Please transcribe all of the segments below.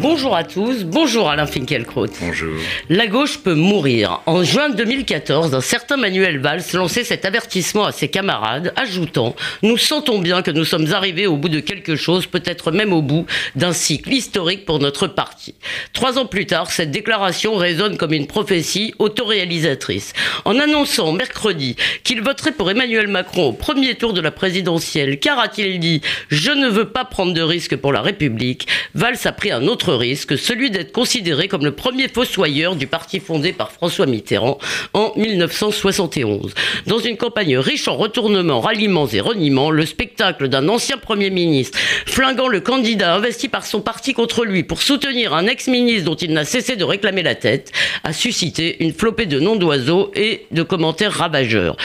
Bonjour à tous, bonjour Alain Finkielkraut. Bonjour. La gauche peut mourir. En juin 2014, un certain Manuel Valls lançait cet avertissement à ses camarades, ajoutant Nous sentons bien que nous sommes arrivés au bout de quelque chose, peut-être même au bout d'un cycle historique pour notre parti. Trois ans plus tard, cette déclaration résonne comme une prophétie autoréalisatrice. En annonçant mercredi qu'il voterait pour Emmanuel Macron au premier tour de la présidentielle, car a-t-il dit Je ne veux pas prendre de risques pour la République, Valls a pris un autre risque, celui d'être considéré comme le premier fossoyeur du parti fondé par François Mitterrand en 1971. Dans une campagne riche en retournements, ralliements et reniements, le spectacle d'un ancien Premier ministre flinguant le candidat investi par son parti contre lui pour soutenir un ex-ministre dont il n'a cessé de réclamer la tête a suscité une flopée de noms d'oiseaux et de commentaires ravageurs.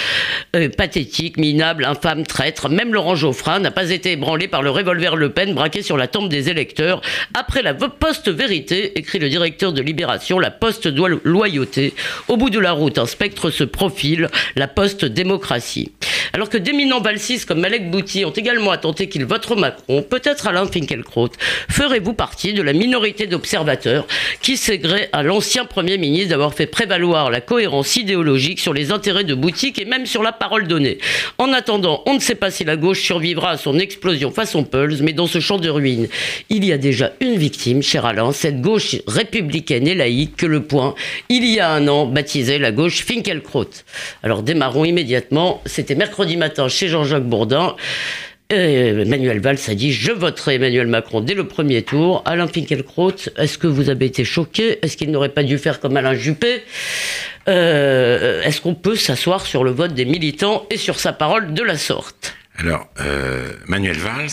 Euh, pathétique, minable, infâme, traître, même Laurent Geoffrin n'a pas été ébranlé par le revolver Le Pen braqué sur la tombe des électeurs après la post-vérité, écrit le directeur de Libération, la post-loyauté. Au bout de la route, un spectre se profile, la post-démocratie. Alors que d'éminents balsistes comme Malek Bouti ont également attenté qu'ils voteront Macron, peut-être Alain Finkielkraut, ferez-vous partie de la minorité d'observateurs qui s'aigraient à l'ancien Premier ministre d'avoir fait prévaloir la cohérence idéologique sur les intérêts de boutique et même sur la parole donnée? En attendant, on ne sait pas si la gauche survivra à son explosion façon Pulse, mais dans ce champ de ruines, il y a déjà une victime, cher Alain, cette gauche républicaine et laïque que le point, il y a un an, baptisait la gauche Finkielkraut. Alors démarrons immédiatement, c'était mercredi matin chez Jean-Jacques Bourdin. Emmanuel Valls a dit Je voterai Emmanuel Macron dès le premier tour. Alain Finkielkraut, est-ce que vous avez été choqué? Est-ce qu'il n'aurait pas dû faire comme Alain Juppé? Euh, Est-ce qu'on peut s'asseoir sur le vote des militants et sur sa parole de la sorte? Alors, euh, Manuel Valls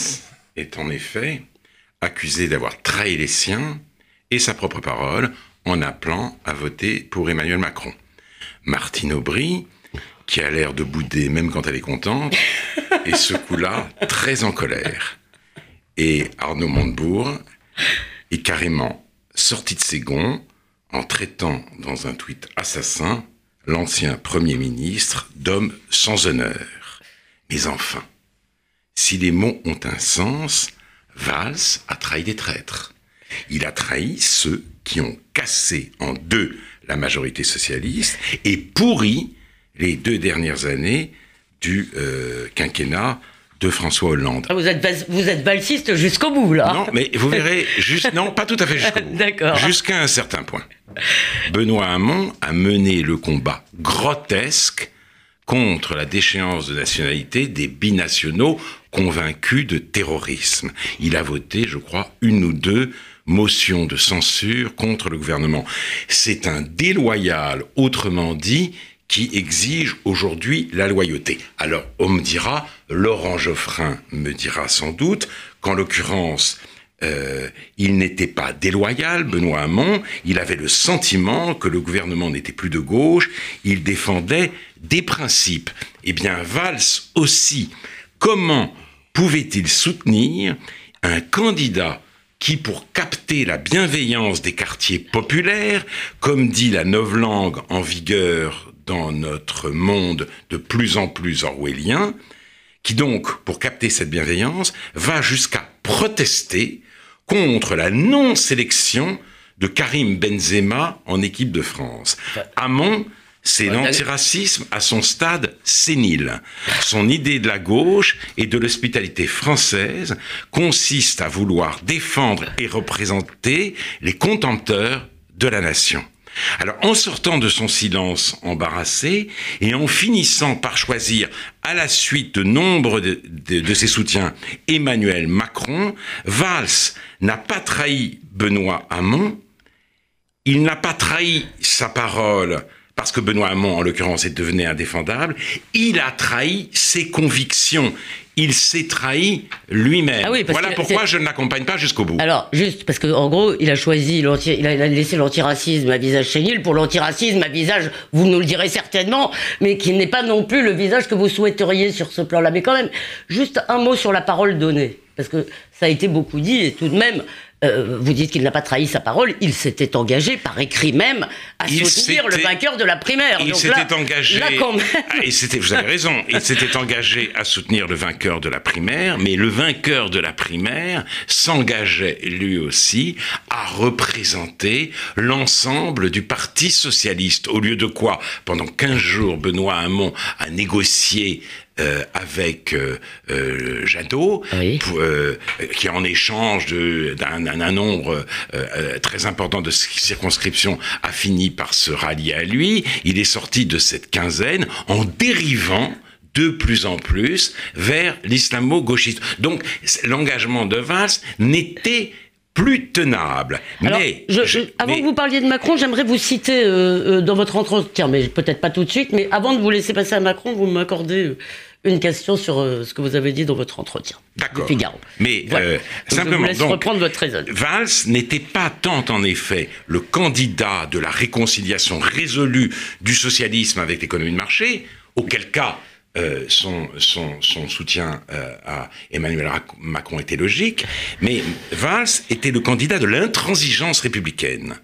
est en effet accusé d'avoir trahi les siens et sa propre parole en appelant à voter pour Emmanuel Macron. Martine Aubry qui a l'air de bouder même quand elle est contente, et ce coup-là, très en colère. Et Arnaud Montebourg est carrément sorti de ses gonds en traitant dans un tweet assassin l'ancien Premier ministre d'homme sans honneur. Mais enfin, si les mots ont un sens, Valls a trahi des traîtres. Il a trahi ceux qui ont cassé en deux la majorité socialiste et pourri les deux dernières années du euh, quinquennat de François Hollande. Ah, vous êtes vous êtes valsiste jusqu'au bout là. Non, mais vous verrez juste non, pas tout à fait jusqu'au bout. D'accord. Jusqu'à un certain point. Benoît Hamon a mené le combat grotesque contre la déchéance de nationalité des binationaux convaincus de terrorisme. Il a voté, je crois, une ou deux motions de censure contre le gouvernement. C'est un déloyal, autrement dit, qui exige aujourd'hui la loyauté. Alors, on me dira, Laurent Geoffrin me dira sans doute qu'en l'occurrence, euh, il n'était pas déloyal, Benoît Hamon, il avait le sentiment que le gouvernement n'était plus de gauche, il défendait des principes. Eh bien, Valls aussi, comment pouvait-il soutenir un candidat qui, pour capter la bienveillance des quartiers populaires, comme dit la novlangue en vigueur dans notre monde de plus en plus orwellien, qui donc, pour capter cette bienveillance, va jusqu'à protester contre la non-sélection de Karim Benzema en équipe de France. Hamon, c'est l'antiracisme à son stade sénile. Son idée de la gauche et de l'hospitalité française consiste à vouloir défendre et représenter les contempteurs de la nation. Alors, en sortant de son silence embarrassé et en finissant par choisir à la suite de nombre de, ses soutiens Emmanuel Macron, Valls n'a pas trahi Benoît Hamon, il n'a pas trahi sa parole parce que Benoît Hamon, en l'occurrence, est devenu indéfendable, il a trahi ses convictions il s'est trahi lui-même. Ah voilà pourquoi je ne l'accompagne pas jusqu'au bout. Alors, juste parce qu'en gros, il a choisi, il a laissé l'antiracisme à visage chénil pour l'antiracisme à visage, vous nous le direz certainement, mais qui n'est pas non plus le visage que vous souhaiteriez sur ce plan-là. Mais quand même, juste un mot sur la parole donnée, parce que ça a été beaucoup dit, et tout de même, euh, vous dites qu'il n'a pas trahi sa parole, il s'était engagé par écrit même à soutenir le vainqueur de la primaire. Il s'était engagé. Là, quand même... Ah, vous avez raison, il s'était engagé à soutenir le vainqueur de la primaire, mais le vainqueur de la primaire s'engageait lui aussi à représenter l'ensemble du Parti socialiste. Au lieu de quoi, pendant 15 jours, Benoît Hamon a négocié euh, avec euh, euh, Jadot, qui en échange d'un nombre très important de circonscriptions a fini par se rallier à lui. Il est sorti de cette quinzaine en dérivant de plus en plus vers l'islamo-gauchisme. Donc l'engagement de Valls n'était plus tenable. mais avant que vous parliez de Macron, j'aimerais vous citer dans votre entretien, mais peut-être pas tout de suite, mais avant de vous laisser passer à Macron, vous m'accordez une question sur euh, ce que vous avez dit dans votre entretien. D'accord. Figaro. Mais euh, simplement, je vous laisse reprendre votre raison. Valls n'était pas tant en effet le candidat de la réconciliation résolue du socialisme avec l'économie de marché, auquel cas euh, son, son, son, soutien à Emmanuel Macron était logique, mais Valls était le candidat de l'intransigeance républicaine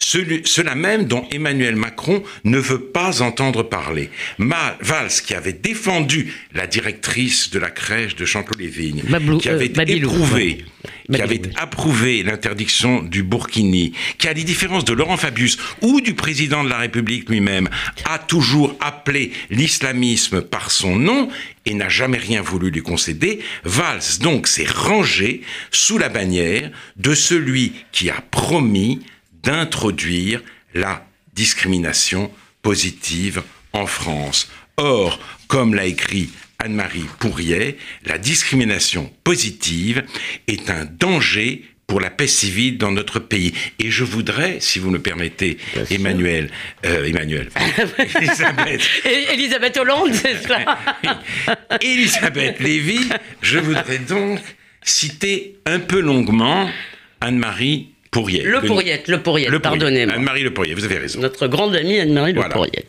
cela même dont Emmanuel Macron ne veut pas entendre parler. Ma, Valls, qui avait défendu la directrice de la crèche de Chanteloup-les-Vignes, qui avait éprouvé, qui avait approuvé l'interdiction du burkini, qui, à la différence de Laurent Fabius ou du président de la République lui-même, a toujours appelé l'islamisme par son nom et n'a jamais rien voulu lui concéder, Valls donc s'est rangé sous la bannière de celui qui a promis d'introduire la discrimination positive en France. Or, comme l'a écrit Anne-Marie Pourrier, la discrimination positive est un danger pour la paix civile dans notre pays. Et je voudrais, si vous me permettez, Emmanuel, euh, Emmanuel, Elisabeth. Elisabeth Hollande, c'est Elisabeth Lévy, je voudrais donc citer un peu longuement Anne-Marie Pourriette. Le Pourriette, le Pourriette, pardonnez-moi. Anne-Marie Le Pourriette, vous avez raison. Notre grande amie Anne-Marie Le Pourriette.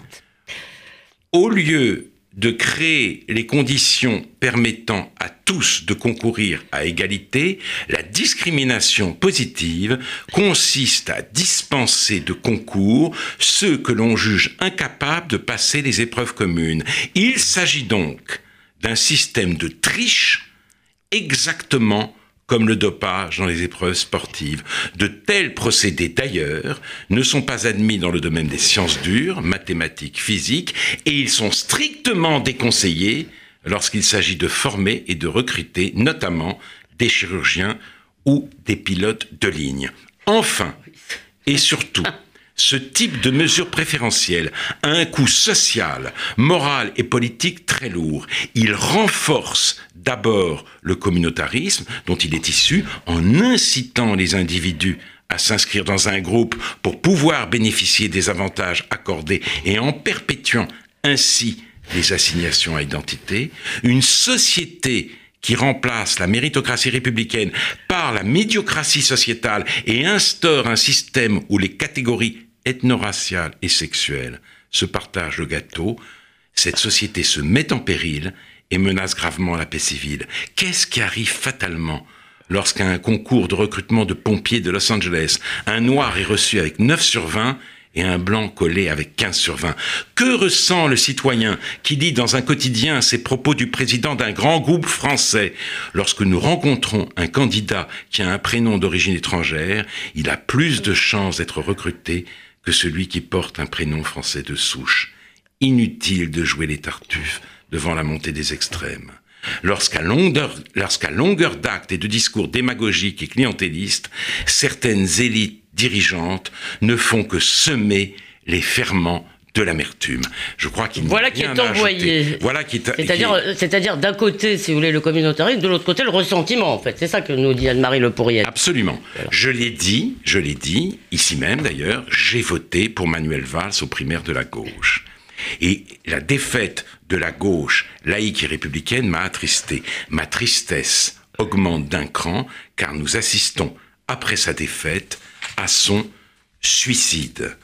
Au lieu de créer les conditions permettant à tous de concourir à égalité, la discrimination positive consiste à dispenser de concours ceux que l'on juge incapables de passer les épreuves communes. Il s'agit donc d'un système de triche exactement comme le dopage dans les épreuves sportives. De tels procédés, d'ailleurs, ne sont pas admis dans le domaine des sciences dures, mathématiques, physiques, et ils sont strictement déconseillés lorsqu'il s'agit de former et de recruter notamment des chirurgiens ou des pilotes de ligne. Enfin, et surtout, ce type de mesure préférentielle a un coût social, moral et politique très lourd. Il renforce d'abord le communautarisme dont il est issu en incitant les individus à s'inscrire dans un groupe pour pouvoir bénéficier des avantages accordés et en perpétuant ainsi les assignations à identité, une société qui remplace la méritocratie républicaine par la médiocratie sociétale et instaure un système où les catégories ethno-raciales et sexuelles se partagent le gâteau, cette société se met en péril et menace gravement la paix civile. Qu'est-ce qui arrive fatalement lorsqu'à un concours de recrutement de pompiers de Los Angeles, un noir est reçu avec 9 sur 20 et un blanc collé avec 15 sur 20. Que ressent le citoyen qui lit dans un quotidien ces propos du président d'un grand groupe français? Lorsque nous rencontrons un candidat qui a un prénom d'origine étrangère, il a plus de chances d'être recruté que celui qui porte un prénom français de souche. Inutile de jouer les tartuffes devant la montée des extrêmes. Lorsqu'à longueur, longueur d'actes et de discours démagogiques et clientélistes, certaines élites dirigeantes ne font que semer les ferments de l'amertume. Je crois qu'il voilà qui est envoyé. Voilà qui est. C'est-à-dire, c'est-à-dire d'un côté, si vous voulez, le communautarisme, de l'autre côté, le ressentiment. En fait, c'est ça que nous dit Anne-Marie Le Pourrier. Absolument. Je l'ai dit, je l'ai dit ici même d'ailleurs. J'ai voté pour Manuel Valls aux primaires de la gauche. Et la défaite de la gauche laïque et républicaine m'a attristé. Ma tristesse augmente d'un cran car nous assistons, après sa défaite, à son suicide.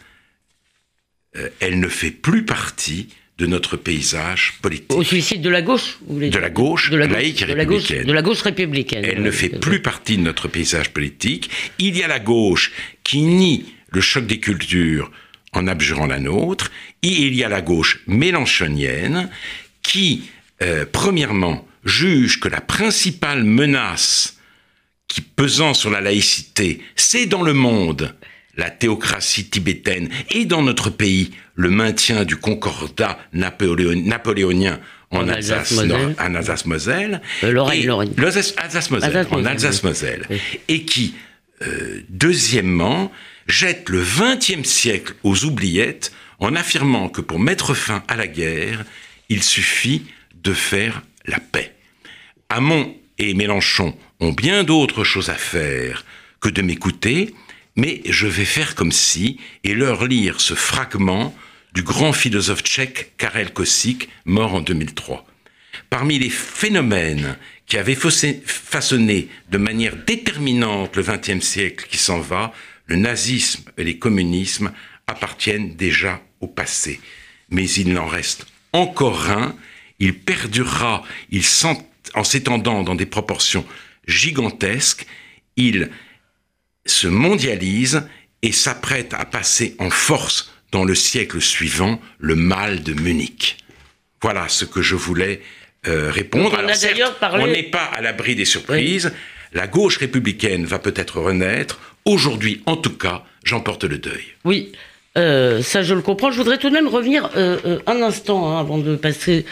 Euh, elle ne fait plus partie de notre paysage politique. Au suicide de la gauche De la gauche, de la laïque de la gauche, républicaine. de la gauche républicaine. Elle ne fait plus partie de notre paysage politique. Il y a la gauche qui nie le choc des cultures en abjurant la nôtre. Et il y a la gauche mélanchonienne qui, euh, premièrement, juge que la principale menace qui pesant sur la laïcité, c'est dans le monde la théocratie tibétaine et dans notre pays le maintien du concordat napoléon- napoléonien en, En Alsace, Alsace-Moselle. Nord- en Alsace-Moselle. Et- Alsace-Moselle, Alsace-Moselle, oui. Alsace-Moselle. Qui, euh, deuxièmement, jette le XXe siècle aux oubliettes en affirmant que pour mettre fin à la guerre, il suffit de faire la paix. Hamon et Mélenchon ont bien d'autres choses à faire que de m'écouter, mais je vais faire comme si et leur lire ce fragment du grand philosophe tchèque Karel Kosik, mort en 2003. Parmi les phénomènes qui avaient façonné de manière déterminante le XXe siècle qui s'en va, le nazisme et les communismes appartiennent déjà au passé. Mais il n'en reste encore un, il perdurera, il s'en- en s'étendant dans des proportions gigantesques, il se mondialise et s'apprête à passer en force dans le siècle suivant le mal de Munich. Voilà ce que je voulais euh, répondre. On a certes, d'ailleurs parlé- on n'est pas à l'abri des surprises. La gauche républicaine va peut-être renaître. Aujourd'hui, en tout cas, j'emporte le deuil. Oui, euh, ça je le comprends. Je voudrais tout de même revenir euh, un instant hein, avant de passer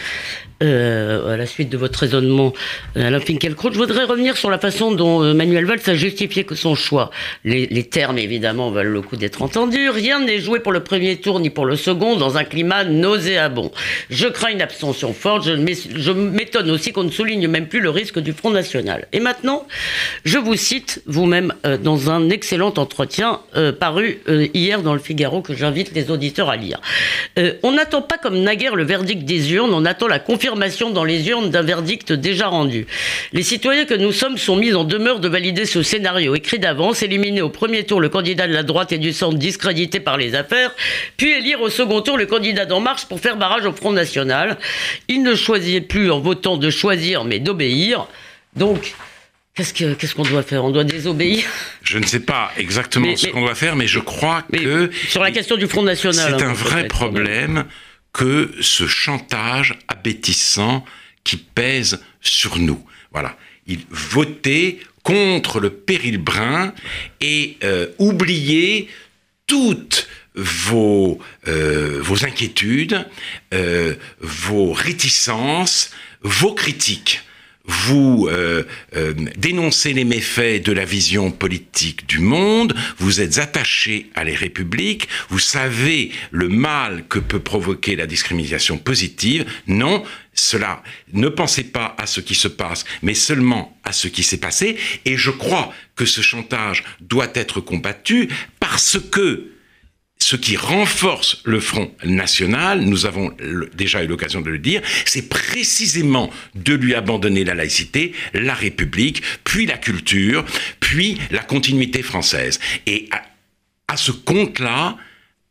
euh, à la suite de votre raisonnement, euh, Alain Finkielkraut. Je voudrais revenir sur la façon dont euh, Manuel Valls a justifié que son choix. Les, termes, évidemment, valent le coup d'être entendus. Rien n'est joué pour le premier tour ni pour le second dans un climat nauséabond. Je crains une abstention forte. Je m'é- je m'étonne aussi qu'on ne souligne même plus le risque du Front National. Et maintenant, je vous cite vous-même dans un excellent entretien paru hier dans le Figaro que j'invite les auditeurs à lire. On n'attend pas comme naguère le verdict des urnes, on attend la confirmation dans les urnes d'un verdict déjà rendu. Les citoyens que nous sommes sont mis en demeure de valider ce scénario écrit d'avance, éliminer au premier tour le candidat de la droite et du centre discrédité par les affaires, puis élire au second tour le candidat d'En Marche pour faire barrage au Front National. Il ne choisit plus en votant de choisir mais d'obéir. Donc, qu'est-ce que- qu'est-ce qu'on doit faire? On doit désobéir? Je ne sais pas exactement Mais- ce qu'on doit faire, mais je crois que sur la question du Front National. c'est hein, un vrai même. problème que ce chantage abétissant qui pèse sur nous. Voilà. Il voter contre le péril brun et euh, oublier toutes vos, euh, vos inquiétudes, euh, vos réticences, vos critiques. Vous euh, euh, dénoncez les méfaits de la vision politique du monde, vous êtes attaché à les républiques, vous savez le mal que peut provoquer la discrimination positive. Non, cela, ne pensez pas à ce qui se passe, mais seulement à ce qui s'est passé. Et je crois que ce chantage doit être combattu parce que ce qui renforce le Front National, nous avons déjà eu l'occasion de le dire, c'est précisément de lui abandonner la laïcité, la République, puis la culture, puis la continuité française. Et à, ce compte-là,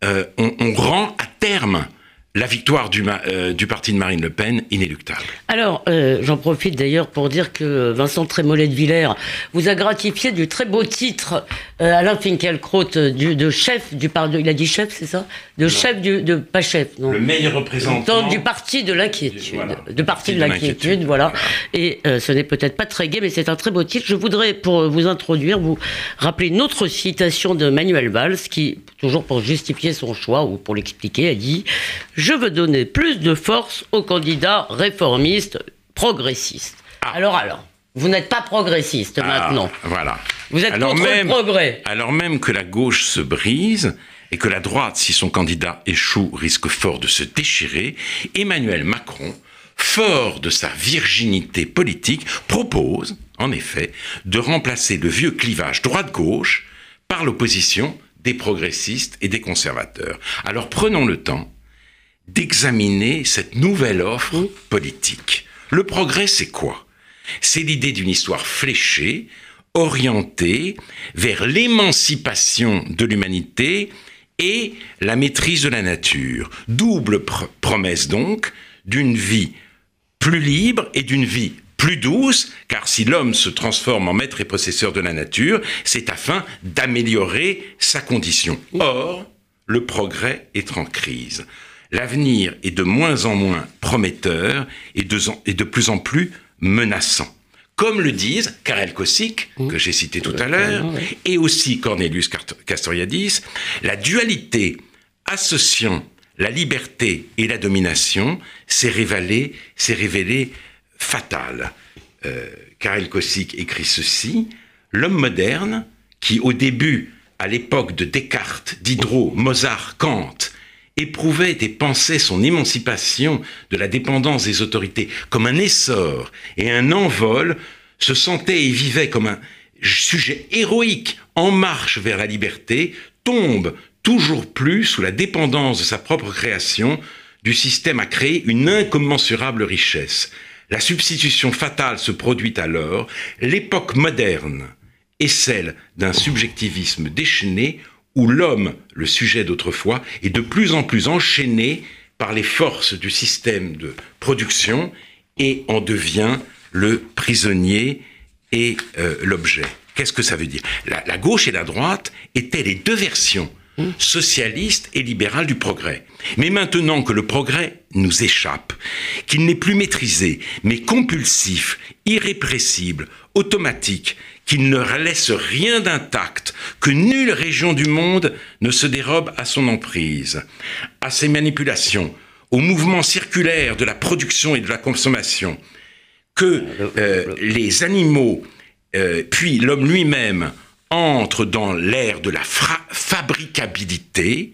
euh, on, rend à terme la victoire euh, du parti de Marine Le Pen inéluctable. Alors, euh, j'en profite d'ailleurs pour dire que Vincent Trémollet de Villers vous a gratifié du très beau titre euh, Alain Finkielkraut euh, du, de chef du parti. Il a dit chef, c'est ça? De chef du. De, pas chef, non. Le meilleur représentant Donc, du parti de l'inquiétude. Voilà. De parti de l'inquiétude, voilà. Et euh, ce n'est peut-être pas très gai, mais c'est un très beau titre. Je voudrais, pour vous introduire, vous rappeler une autre citation de Manuel Valls, qui, toujours pour justifier son choix ou pour l'expliquer, a dit Je veux donner plus de force aux candidats réformistes, progressistes. Alors, alors, vous n'êtes pas progressiste Ah, maintenant. Voilà. Vous êtes contre le progrès. Alors même que la gauche se brise et que la droite, si son candidat échoue, risque fort de se déchirer, Emmanuel Macron, fort de sa virginité politique, propose, en effet, de remplacer le vieux clivage droite-gauche par l'opposition des progressistes et des conservateurs. Alors prenons le temps d'examiner cette nouvelle offre politique. Le progrès, c'est quoi? C'est l'idée d'une histoire fléchée, orientée vers l'émancipation de l'humanité et la maîtrise de la nature. Double promesse donc d'une vie plus libre et d'une vie plus douce, car si l'homme se transforme en maître et possesseur de la nature, c'est afin d'améliorer sa condition. Or, le progrès est en crise. L'avenir est de moins en moins prometteur et de, plus en plus menaçant. Comme le disent Karel Kosik, que j'ai cité tout à l'heure, et aussi Cornelius Castoriadis, la dualité associant la liberté et la domination s'est révélée, révélée fatale. Euh, Karel Kosik écrit ceci L'homme moderne, qui au début, à l'époque de Descartes, Diderot, Mozart, Kant, éprouvait et pensait son émancipation de la dépendance des autorités comme un essor et un envol, se sentait et vivait comme un sujet héroïque en marche vers la liberté, tombe toujours plus sous la dépendance de sa propre création, du système à créer une incommensurable richesse. La substitution fatale se produit alors, l'époque moderne est celle d'un subjectivisme déchaîné où l'homme, le sujet d'autrefois, est de plus en plus enchaîné par les forces du système de production et en devient le prisonnier et euh, l'objet. Qu'est-ce que ça veut dire? La, gauche et la droite étaient les deux versions socialiste et libérale du progrès. Mais maintenant que le progrès nous échappe, qu'il n'est plus maîtrisé, mais compulsif, irrépressible, automatique, qu'il ne laisse rien d'intact, que nulle région du monde ne se dérobe à son emprise, à ses manipulations, au mouvement circulaire de la production et de la consommation, que euh, les animaux, euh, puis l'homme lui-même, entrent dans l'ère de la fabricabilité,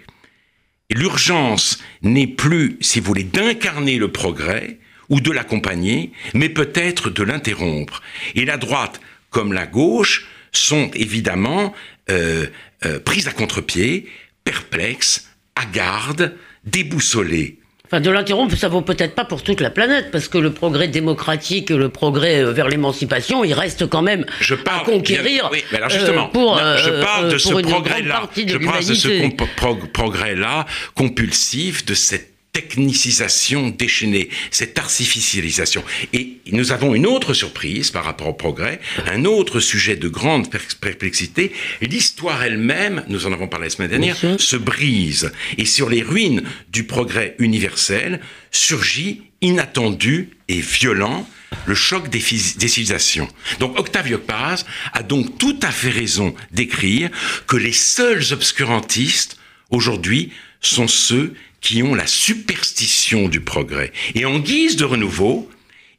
et l'urgence n'est plus, si vous voulez, d'incarner le progrès ou de l'accompagner, mais peut-être de l'interrompre. Et la droite comme la gauche sont évidemment euh, euh, prises à contre-pied, perplexes, hagardes, déboussolées. Enfin, de l'interrompre, ça vaut peut-être pas pour toute la planète, parce que le progrès démocratique, le progrès euh, vers l'émancipation, il reste quand même je parle, à conquérir. oui, mais alors justement, pour, je parle de ce progrès-là. Je parle de ce progrès-là compulsif, de cette technicisation déchaînée, cette artificialisation. Et nous avons une autre surprise par rapport au progrès, un autre sujet de grande perplexité. L'histoire elle-même, nous en avons parlé la semaine dernière, se brise. Et sur les ruines du progrès universel surgit inattendu et violent le choc des, des, civilisations. Donc Octavio Paz a donc tout à fait raison d'écrire que les seuls obscurantistes aujourd'hui sont ceux qui ont la superstition du progrès. Et en guise de renouveau,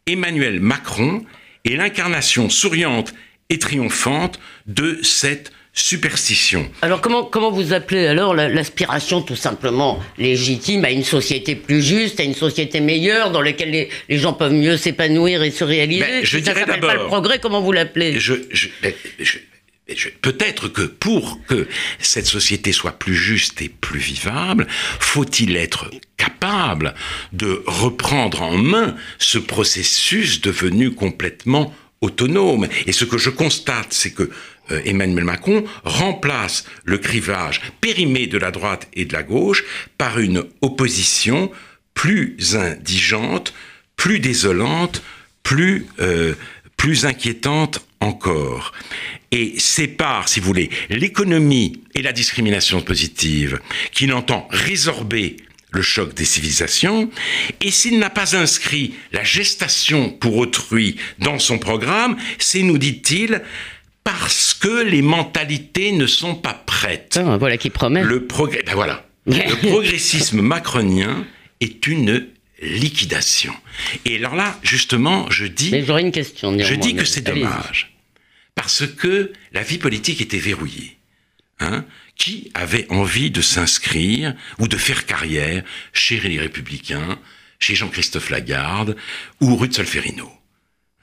Emmanuel Macron est l'incarnation souriante et triomphante de cette superstition. Alors comment, comment vous appelez alors l'aspiration tout simplement légitime à une société plus juste, à une société meilleure dans laquelle les, les gens peuvent mieux s'épanouir et se réaliser? Ben, Je dirais d'abord... pas le progrès, comment vous l'appelez? Je, je, ben, je Peut-être que pour que cette société soit plus juste et plus vivable, faut-il être capable de reprendre en main ce processus devenu complètement autonome. Et ce que je constate, c'est que euh, Emmanuel Macron remplace le crivage périmé de la droite et de la gauche par une opposition plus indigente, plus désolante, plus, euh, plus inquiétante encore et sépare, si vous voulez, l'économie et la discrimination positive, qui n'entend résorber le choc des civilisations, et s'il n'a pas inscrit la gestation pour autrui dans son programme, c'est, nous dit-il, parce que les mentalités ne sont pas prêtes. Ah, voilà qui promet. Le progrès, ben voilà. le progressisme macronien est une liquidation. Et alors là, justement, je dis. Mais j'aurais une question. Je dis que c'est dommage parce que la vie politique était verrouillée. Hein qui avait envie de s'inscrire ou de faire carrière chez les Républicains, chez Jean-Christophe Lagarde ou Ruth Solferino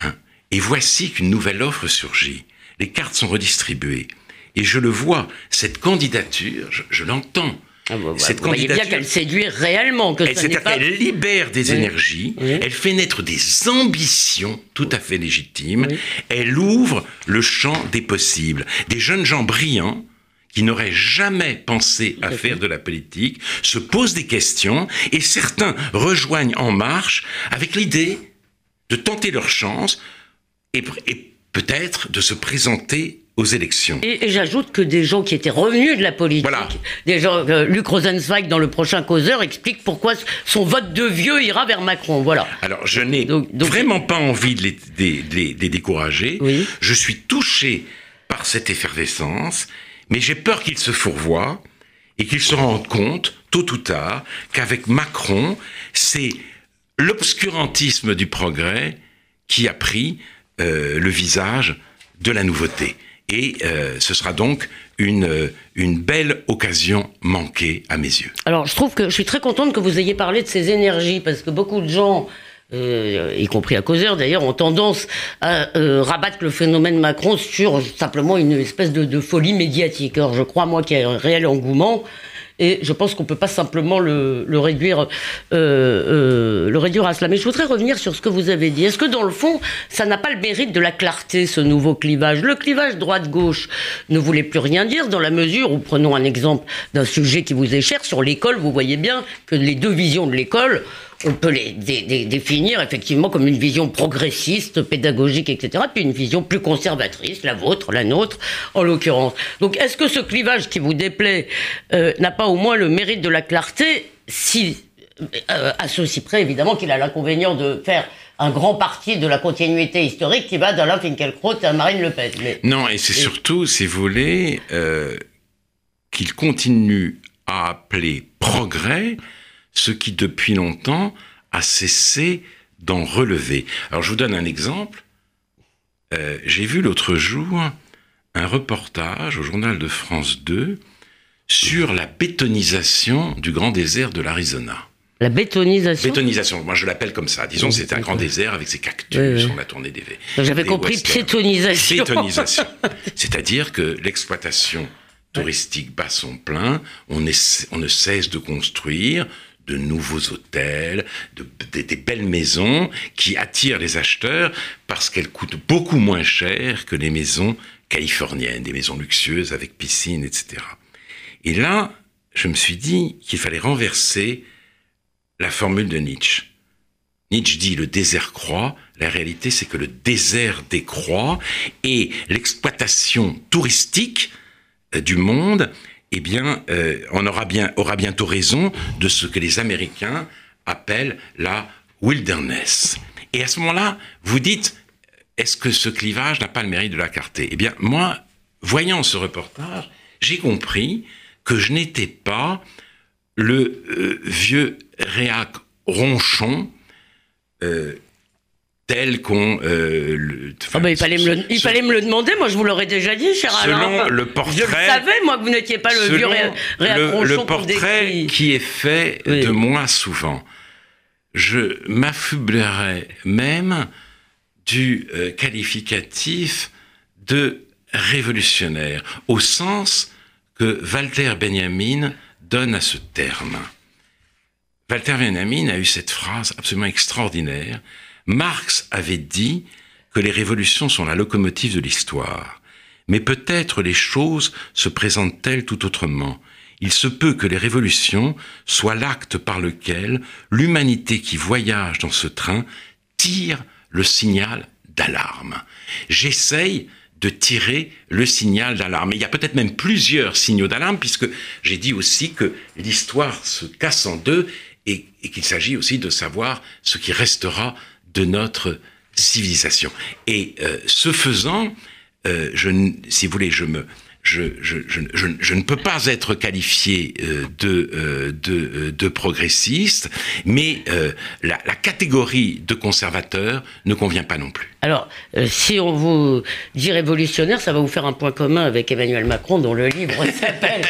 hein Et voici qu'une nouvelle offre surgit. Les cartes sont redistribuées. Et je le vois, cette candidature, je l'entends, ah, cette vous bien qu'elle séduit réellement. Que C'est-à-dire qu'elle libère des énergies, elle fait naître des ambitions tout à fait légitimes, elle ouvre le champ des possibles. Des jeunes gens brillants qui n'auraient jamais pensé à faire de la politique se posent des questions et certains rejoignent En Marche avec l'idée de tenter leur chance et, peut-être de se présenter aux élections. Et, j'ajoute que des gens qui étaient revenus de la politique, des gens, euh, Luc Rosenzweig dans le prochain causeur explique pourquoi son vote de vieux ira vers Macron. Voilà. Alors je n'ai vraiment pas envie de les, décourager. Je suis touché par cette effervescence mais j'ai peur qu'il se fourvoie et qu'il se rende compte, tôt ou tard, qu'avec Macron, c'est l'obscurantisme du progrès qui a pris euh, le visage de la nouveauté. Et euh, ce sera donc une, une belle occasion manquée à mes yeux. Alors, je trouve que je suis très contente que vous ayez parlé de ces énergies, parce que beaucoup de gens euh, y compris à causeur d'ailleurs, ont tendance à euh, rabattre le phénomène Macron sur simplement une espèce de, folie médiatique. Alors je crois, moi, qu'il y a un réel engouement. Et je pense qu'on peut pas simplement le, réduire, euh, le réduire à cela. Mais je voudrais revenir sur ce que vous avez dit. Est-ce que dans le fond, ça n'a pas le mérite de la clarté, ce nouveau clivage? Le clivage droite-gauche ne voulait plus rien dire dans la mesure où, prenons un exemple d'un sujet qui vous est cher, sur l'école, vous voyez bien que les deux visions de l'école on peut les définir effectivement comme une vision progressiste, pédagogique, etc., puis une vision plus conservatrice, la vôtre, la nôtre, en l'occurrence. Donc, est-ce que ce clivage qui vous déplaît euh, n'a pas au moins le mérite de la clarté, si euh, à ceci près, évidemment, qu'il a l'inconvénient de faire un grand parti de la continuité historique qui va d'Alain Finkielkraut à Marine Le Pen. non, et c'est surtout, si vous voulez, euh, qu'il continue à appeler progrès ce qui depuis longtemps a cessé d'en relever. Alors je vous donne un exemple. Euh, j'ai vu l'autre jour un reportage au journal de France 2 sur la bétonisation du grand désert de l'Arizona. La bétonisation Bétonisation, moi je l'appelle comme ça. Disons, c'est un grand désert avec ses cactus, on a tourné des J'avais compris piétonisation. Piétonisation. C'est-à-dire que l'exploitation touristique bat son plein, on, on ne cesse de construire, de nouveaux hôtels, de, des belles maisons qui attirent les acheteurs parce qu'elles coûtent beaucoup moins cher que les maisons californiennes, des maisons luxueuses avec piscine, etc. Et là, je me suis dit qu'il fallait renverser la formule de Nietzsche. Nietzsche dit le désert croît, la réalité c'est que le désert décroît et l'exploitation touristique euh, du monde eh bien, euh, on aura, bien, aura bientôt raison de ce que les Américains appellent la wilderness. Et à ce moment-là, vous dites, est-ce que ce clivage n'a pas le mérite de la clarté Eh bien, moi, voyant ce reportage, j'ai compris que je n'étais pas le euh, vieux réac ronchon euh, tel qu'on. Euh, ah bah, il, fallait me le, il fallait me le demander, moi je vous l'aurais déjà dit, cher Alain. le portrait. Je savais, moi, que vous n'étiez pas le vieux ré, le, le portrait qui est fait de moi souvent. Je m'affublerais même du euh, qualificatif de révolutionnaire, au sens que Walter Benjamin donne à ce terme. Walter Benjamin a eu cette phrase absolument extraordinaire Marx avait dit que les révolutions sont la locomotive de l'histoire. Mais peut-être les choses se présentent-elles tout autrement. Il se peut que les révolutions soient l'acte par lequel l'humanité qui voyage dans ce train tire le signal d'alarme. J'essaye de tirer le signal d'alarme. il y a peut-être même plusieurs signaux d'alarme, puisque j'ai dit aussi que l'histoire se casse en deux et, et qu'il s'agit aussi de savoir ce qui restera de notre civilisation. Et euh, ce faisant, euh, je, si vous voulez, je me, je, je, je, je, ne peux pas être qualifié euh, de, euh, de, euh, de, progressiste, mais la, la, catégorie de conservateur ne convient pas non plus. Alors, si on vous dit révolutionnaire, ça va vous faire un point commun avec Emmanuel Macron, dont le livre s'appelle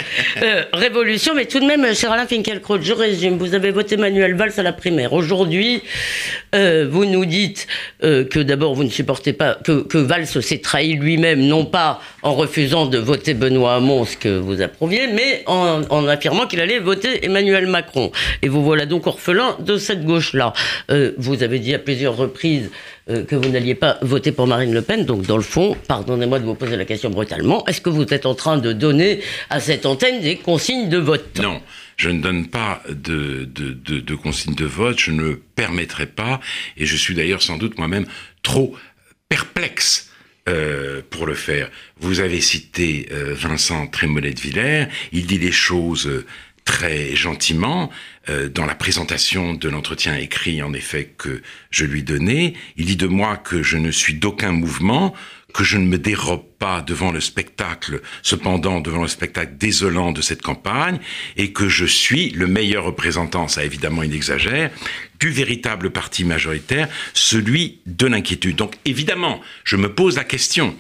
Révolution, mais tout de même, cher Alain Finkielkraut, je résume, vous avez voté Manuel Valls à la primaire. Aujourd'hui, vous nous dites que d'abord, vous ne supportez pas, que, Valls s'est trahi lui-même, non pas en refusant de voter Benoît Hamon, ce que vous approuviez, mais en, affirmant qu'il allait voter Emmanuel Macron. Et vous voilà donc orphelin de cette gauche-là. Euh, vous avez dit à plusieurs reprises euh, que vous n'alliez pas voter pour Marine Le Pen, donc dans le fond, pardonnez-moi de vous poser la question brutalement, est-ce que vous êtes en train de donner à cette antenne des consignes de vote? Non. Je ne donne pas de, de, consignes de vote, je ne permettrai pas, et je suis d'ailleurs sans doute moi-même trop perplexe euh, pour le faire. Vous avez cité euh, Vincent Trémollet de Villers, il dit des choses très gentiment dans la présentation de l'entretien écrit en effet que je lui donnais. Il dit de moi que je ne suis d'aucun mouvement, que je ne me dérobe pas devant le spectacle, cependant devant le spectacle désolant de cette campagne, et que je suis le meilleur représentant, ça évidemment il exagère, du véritable parti majoritaire, celui de l'inquiétude. Donc évidemment, je me pose la question,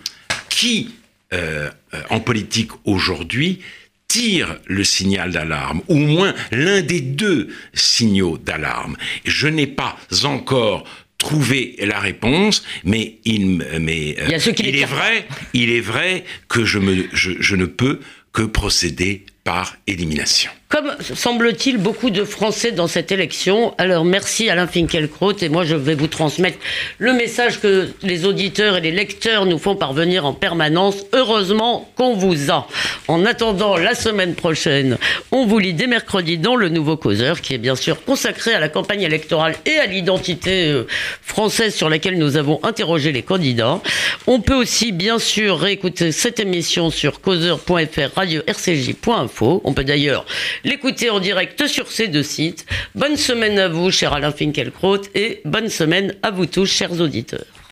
qui euh, euh, en politique aujourd'hui tire le signal d'alarme, ou au moins l'un des deux signaux d'alarme. Je n'ai pas encore trouver la réponse, mais il, mais, il, est vrai, il est vrai que je, me, je ne peux que procéder par élimination. Comme semble-t-il beaucoup de Français dans cette élection, alors merci Alain Finkielkraut et moi je vais vous transmettre le message que les auditeurs et les lecteurs nous font parvenir en permanence. Heureusement qu'on vous a. En attendant la semaine prochaine, on vous lit dès mercredi dans le Nouveau Causeur qui est bien sûr consacré à la campagne électorale et à l'identité euh, française sur laquelle nous avons interrogé les candidats. On peut aussi bien sûr réécouter cette émission sur causeur.fr, radio rcj.info. On peut d'ailleurs l'écouter en direct sur ces deux sites. Bonne semaine à vous, cher Alain Finkielkraut, et bonne semaine à vous tous, chers auditeurs.